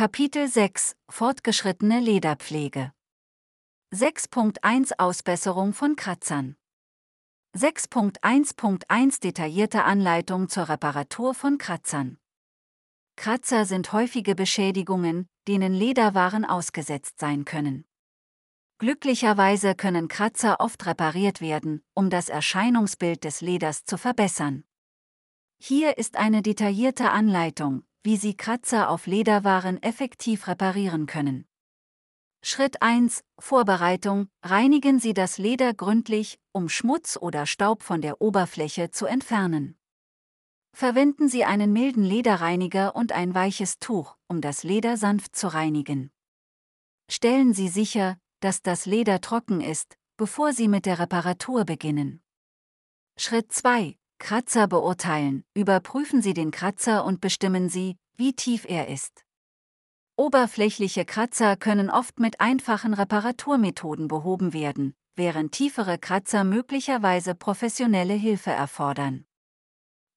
Kapitel 6 Fortgeschrittene Lederpflege 6.1 Ausbesserung von Kratzern 6.1.1 Detaillierte Anleitung zur Reparatur von Kratzern Kratzer sind häufige Beschädigungen, denen Lederwaren ausgesetzt sein können. Glücklicherweise können Kratzer oft repariert werden, um das Erscheinungsbild des Leders zu verbessern. Hier ist eine detaillierte Anleitung, wie Sie Kratzer auf Lederwaren effektiv reparieren können. Schritt 1. Vorbereitung. Reinigen Sie das Leder gründlich, um Schmutz oder Staub von der Oberfläche zu entfernen. Verwenden Sie einen milden Lederreiniger und ein weiches Tuch, um das Leder sanft zu reinigen. Stellen Sie sicher, dass das Leder trocken ist, bevor Sie mit der Reparatur beginnen. Schritt 2. Kratzer beurteilen. Überprüfen Sie den Kratzer und bestimmen Sie, wie tief er ist. Oberflächliche Kratzer können oft mit einfachen Reparaturmethoden behoben werden, während tiefere Kratzer möglicherweise professionelle Hilfe erfordern.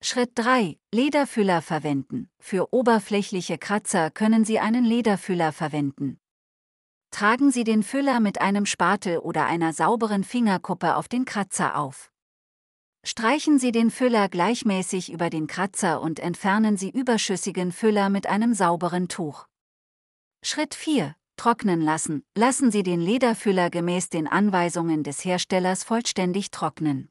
Schritt 3. Lederfüller verwenden. Für oberflächliche Kratzer können Sie einen Lederfüller verwenden. Tragen Sie den Füller mit einem Spatel oder einer sauberen Fingerkuppe auf den Kratzer auf. Streichen Sie den Füller gleichmäßig über den Kratzer und entfernen Sie überschüssigen Füller mit einem sauberen Tuch. Schritt 4. Trocknen lassen. Lassen Sie den Lederfüller gemäß den Anweisungen des Herstellers vollständig trocknen.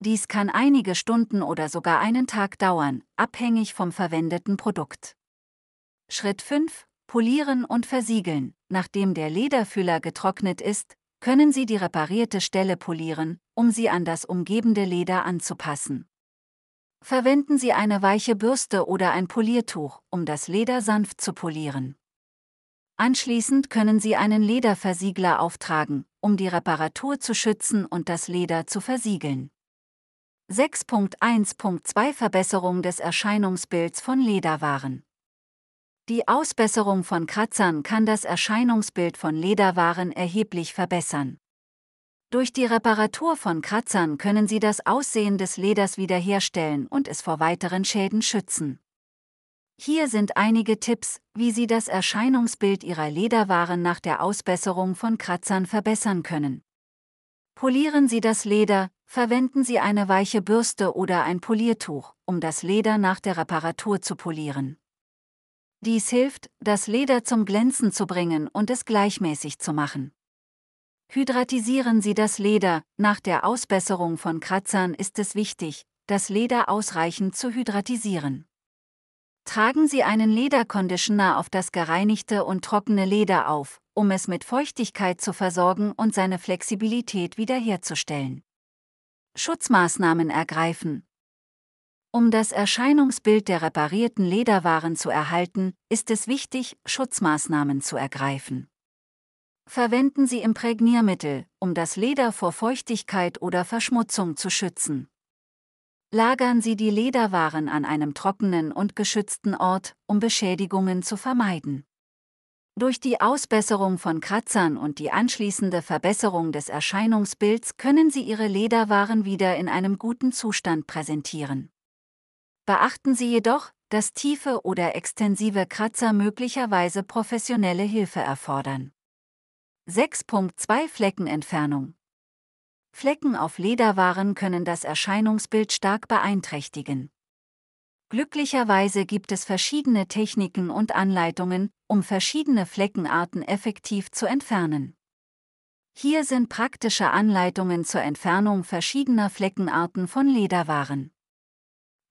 Dies kann einige Stunden oder sogar einen Tag dauern, abhängig vom verwendeten Produkt. Schritt 5. Polieren und versiegeln. Nachdem der Lederfüller getrocknet ist, können Sie die reparierte Stelle polieren, um sie an das umgebende Leder anzupassen. Verwenden Sie eine weiche Bürste oder ein Poliertuch, um das Leder sanft zu polieren. Anschließend können Sie einen Lederversiegler auftragen, um die Reparatur zu schützen und das Leder zu versiegeln. 6.1.2 Verbesserung des Erscheinungsbilds von Lederwaren. Die Ausbesserung von Kratzern kann das Erscheinungsbild von Lederwaren erheblich verbessern. Durch die Reparatur von Kratzern können Sie das Aussehen des Leders wiederherstellen und es vor weiteren Schäden schützen. Hier sind einige Tipps, wie Sie das Erscheinungsbild Ihrer Lederwaren nach der Ausbesserung von Kratzern verbessern können. Polieren Sie das Leder, verwenden Sie eine weiche Bürste oder ein Poliertuch, um das Leder nach der Reparatur zu polieren. Dies hilft, das Leder zum Glänzen zu bringen und es gleichmäßig zu machen. Hydratisieren Sie das Leder, nach der Ausbesserung von Kratzern ist es wichtig, das Leder ausreichend zu hydratisieren. Tragen Sie einen Lederconditioner auf das gereinigte und trockene Leder auf, um es mit Feuchtigkeit zu versorgen und seine Flexibilität wiederherzustellen. Schutzmaßnahmen ergreifen. Um das Erscheinungsbild der reparierten Lederwaren zu erhalten, ist es wichtig, Schutzmaßnahmen zu ergreifen. Verwenden Sie Imprägniermittel, um das Leder vor Feuchtigkeit oder Verschmutzung zu schützen. Lagern Sie die Lederwaren an einem trockenen und geschützten Ort, um Beschädigungen zu vermeiden. Durch die Ausbesserung von Kratzern und die anschließende Verbesserung des Erscheinungsbilds können Sie Ihre Lederwaren wieder in einem guten Zustand präsentieren. Beachten Sie jedoch, dass tiefe oder extensive Kratzer möglicherweise professionelle Hilfe erfordern. 6.2 Fleckenentfernung Flecken auf Lederwaren können das Erscheinungsbild stark beeinträchtigen. Glücklicherweise gibt es verschiedene Techniken und Anleitungen, um verschiedene Fleckenarten effektiv zu entfernen. Hier sind praktische Anleitungen zur Entfernung verschiedener Fleckenarten von Lederwaren.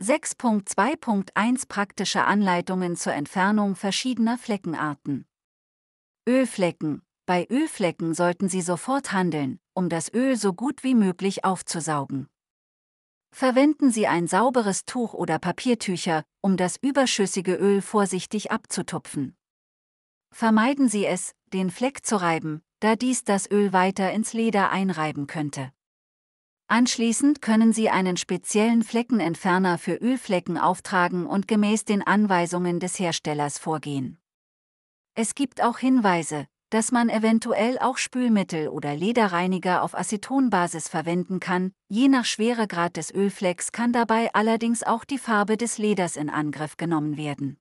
6.2.1 Praktische Anleitungen zur Entfernung verschiedener Fleckenarten. Ölflecken. Bei Ölflecken sollten Sie sofort handeln, um das Öl so gut wie möglich aufzusaugen. Verwenden Sie ein sauberes Tuch oder Papiertücher, um das überschüssige Öl vorsichtig abzutupfen. Vermeiden Sie es, den Fleck zu reiben, da dies das Öl weiter ins Leder einreiben könnte. Anschließend können Sie einen speziellen Fleckenentferner für Ölflecken auftragen und gemäß den Anweisungen des Herstellers vorgehen. Es gibt auch Hinweise, dass man eventuell auch Spülmittel oder Lederreiniger auf Acetonbasis verwenden kann, je nach Schweregrad des Ölflecks kann dabei allerdings auch die Farbe des Leders in Angriff genommen werden.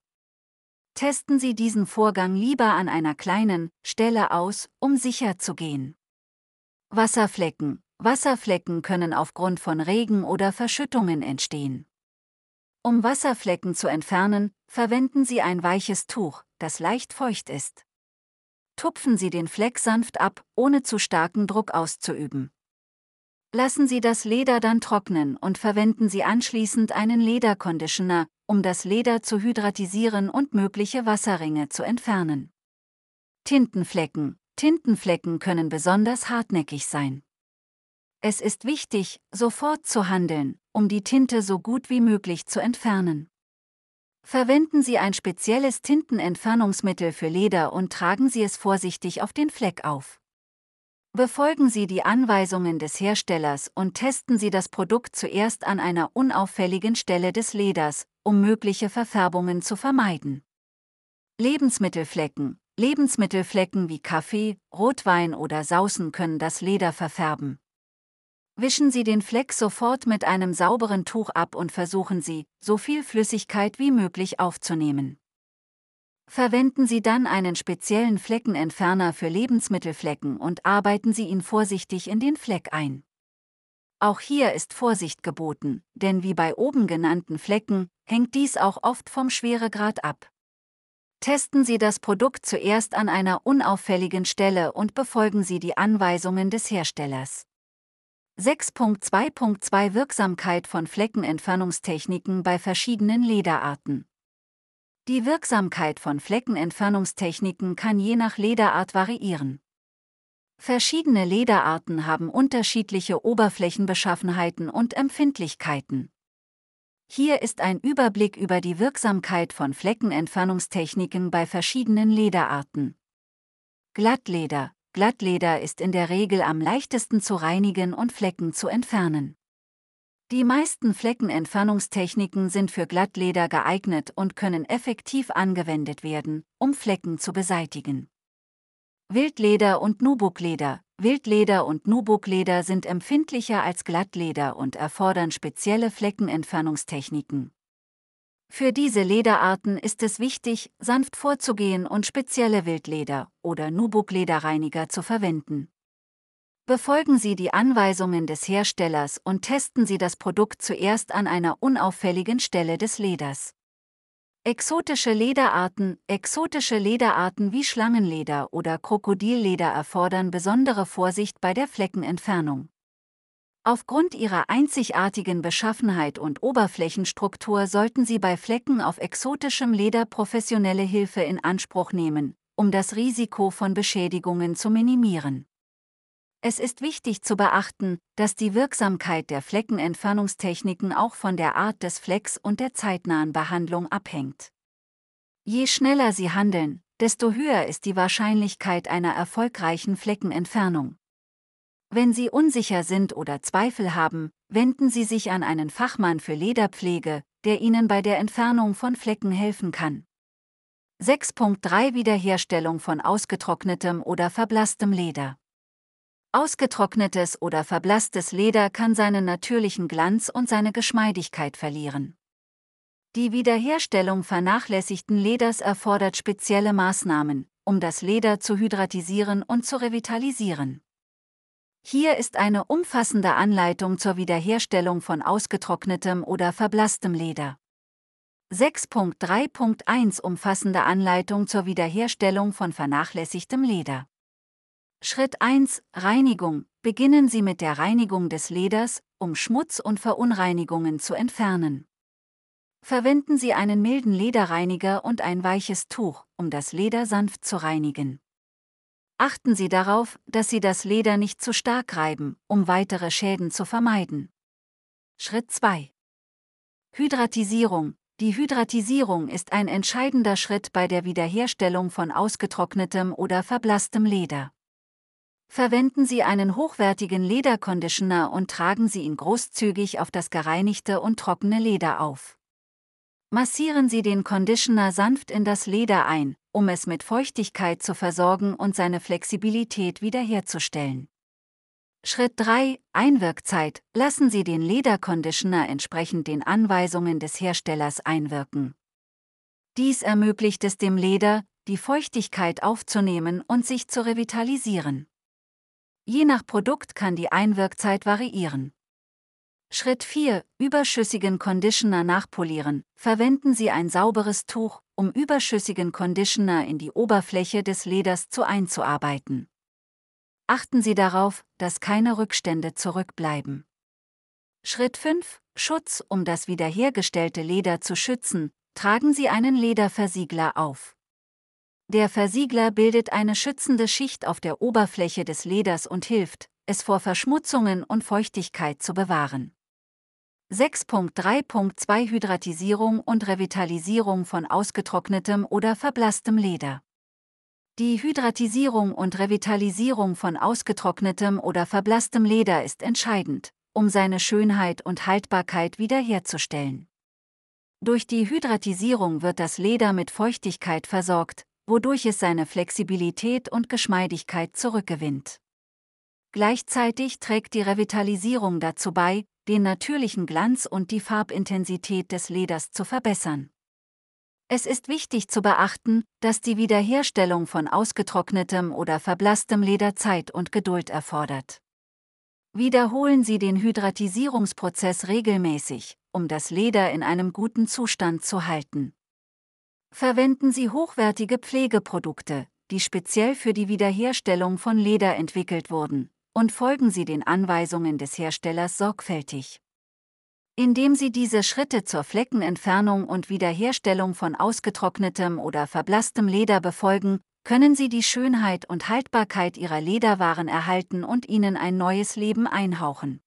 testen Sie diesen Vorgang lieber an einer kleinen Stelle aus, um sicher zu gehen. Wasserflecken. Wasserflecken können aufgrund von Regen oder Verschüttungen entstehen. Um Wasserflecken zu entfernen, verwenden Sie ein weiches Tuch, das leicht feucht ist. Tupfen Sie den Fleck sanft ab, ohne zu starken Druck auszuüben. Lassen Sie das Leder dann trocknen und verwenden Sie anschließend einen Lederconditioner, um das Leder zu hydratisieren und mögliche Wasserringe zu entfernen. Tintenflecken. Tintenflecken können besonders hartnäckig sein. Es ist wichtig, sofort zu handeln, um die Tinte so gut wie möglich zu entfernen. Verwenden Sie ein spezielles Tintenentfernungsmittel für Leder und tragen Sie es vorsichtig auf den Fleck auf. Befolgen Sie die Anweisungen des Herstellers und testen Sie das Produkt zuerst an einer unauffälligen Stelle des Leders, um mögliche Verfärbungen zu vermeiden. Lebensmittelflecken Lebensmittelflecken wie Kaffee, Rotwein oder Saucen können das Leder verfärben. Wischen Sie den Fleck sofort mit einem sauberen Tuch ab und versuchen Sie, so viel Flüssigkeit wie möglich aufzunehmen. Verwenden Sie dann einen speziellen Fleckenentferner für Lebensmittelflecken und arbeiten Sie ihn vorsichtig in den Fleck ein. Auch hier ist Vorsicht geboten, denn wie bei oben genannten Flecken, hängt dies auch oft vom Schweregrad ab. Testen Sie das Produkt zuerst an einer unauffälligen Stelle und befolgen Sie die Anweisungen des Herstellers. 6.2.2 Wirksamkeit von Fleckenentfernungstechniken bei verschiedenen Lederarten. Die Wirksamkeit von Fleckenentfernungstechniken kann je nach Lederart variieren. Verschiedene Lederarten haben unterschiedliche Oberflächenbeschaffenheiten und Empfindlichkeiten. Hier ist ein Überblick über die Wirksamkeit von Fleckenentfernungstechniken bei verschiedenen Lederarten. Glattleder Glattleder ist in der Regel am leichtesten zu reinigen und Flecken zu entfernen. Die meisten Fleckenentfernungstechniken sind für Glattleder geeignet und können effektiv angewendet werden, um Flecken zu beseitigen. Wildleder und Nubukleder Wildleder und Nubukleder sind empfindlicher als Glattleder und erfordern spezielle Fleckenentfernungstechniken. Für diese Lederarten ist es wichtig, sanft vorzugehen und spezielle Wildleder- oder Nubuklederreiniger zu verwenden. Befolgen Sie die Anweisungen des Herstellers und testen Sie das Produkt zuerst an einer unauffälligen Stelle des Leders. Exotische Lederarten Exotische Lederarten wie Schlangenleder oder Krokodilleder erfordern besondere Vorsicht bei der Fleckenentfernung. Aufgrund ihrer einzigartigen Beschaffenheit und Oberflächenstruktur sollten Sie bei Flecken auf exotischem Leder professionelle Hilfe in Anspruch nehmen, um das Risiko von Beschädigungen zu minimieren. Es ist wichtig zu beachten, dass die Wirksamkeit der Fleckenentfernungstechniken auch von der Art des Flecks und der zeitnahen Behandlung abhängt. Je schneller Sie handeln, desto höher ist die Wahrscheinlichkeit einer erfolgreichen Fleckenentfernung. Wenn Sie unsicher sind oder Zweifel haben, wenden Sie sich an einen Fachmann für Lederpflege, der Ihnen bei der Entfernung von Flecken helfen kann. 6.3 Wiederherstellung von ausgetrocknetem oder verblasstem Leder. Ausgetrocknetes oder verblasstes Leder kann seinen natürlichen Glanz und seine Geschmeidigkeit verlieren. Die Wiederherstellung vernachlässigten Leders erfordert spezielle Maßnahmen, um das Leder zu hydratisieren und zu revitalisieren. Hier ist eine umfassende Anleitung zur Wiederherstellung von ausgetrocknetem oder verblasstem Leder. 6.3.1 Umfassende Anleitung zur Wiederherstellung von vernachlässigtem Leder. Schritt 1 Reinigung. Beginnen Sie mit der Reinigung des Leders, um Schmutz und Verunreinigungen zu entfernen. Verwenden Sie einen milden Lederreiniger und ein weiches Tuch, um das Leder sanft zu reinigen. Achten Sie darauf, dass Sie das Leder nicht zu stark reiben, um weitere Schäden zu vermeiden. Schritt 2 Hydratisierung. Die Hydratisierung ist ein entscheidender Schritt bei der Wiederherstellung von ausgetrocknetem oder verblasstem Leder. Verwenden Sie einen hochwertigen Lederconditioner und tragen Sie ihn großzügig auf das gereinigte und trockene Leder auf. Massieren Sie den Conditioner sanft in das Leder ein, um es mit Feuchtigkeit zu versorgen und seine Flexibilität wiederherzustellen. Schritt 3. Einwirkzeit. Lassen Sie den Lederconditioner entsprechend den Anweisungen des Herstellers einwirken. Dies ermöglicht es dem Leder, die Feuchtigkeit aufzunehmen und sich zu revitalisieren. Je nach Produkt kann die Einwirkzeit variieren. Schritt 4. Überschüssigen Conditioner nachpolieren. Verwenden Sie ein sauberes Tuch, um überschüssigen Conditioner in die Oberfläche des Leders zu einzuarbeiten. Achten Sie darauf, dass keine Rückstände zurückbleiben. Schritt 5. Schutz, um das wiederhergestellte Leder zu schützen, tragen Sie einen Lederversiegler auf. Der Versiegler bildet eine schützende Schicht auf der Oberfläche des Leders und hilft, es vor Verschmutzungen und Feuchtigkeit zu bewahren. 6.3.2 Hydratisierung und Revitalisierung von ausgetrocknetem oder verblasstem Leder. Die Hydratisierung und Revitalisierung von ausgetrocknetem oder verblasstem Leder ist entscheidend, um seine Schönheit und Haltbarkeit wiederherzustellen. Durch die Hydratisierung wird das Leder mit Feuchtigkeit versorgt, wodurch es seine Flexibilität und Geschmeidigkeit zurückgewinnt. Gleichzeitig trägt die Revitalisierung dazu bei, den natürlichen Glanz und die Farbintensität des Leders zu verbessern. Es ist wichtig zu beachten, dass die Wiederherstellung von ausgetrocknetem oder verblasstem Leder Zeit und Geduld erfordert. Wiederholen Sie den Hydratisierungsprozess regelmäßig, um das Leder in einem guten Zustand zu halten. Verwenden Sie hochwertige Pflegeprodukte, die speziell für die Wiederherstellung von Leder entwickelt wurden, und folgen Sie den Anweisungen des Herstellers sorgfältig. Indem Sie diese Schritte zur Fleckenentfernung und Wiederherstellung von ausgetrocknetem oder verblasstem Leder befolgen, können Sie die Schönheit und Haltbarkeit Ihrer Lederwaren erhalten und ihnen ein neues Leben einhauchen.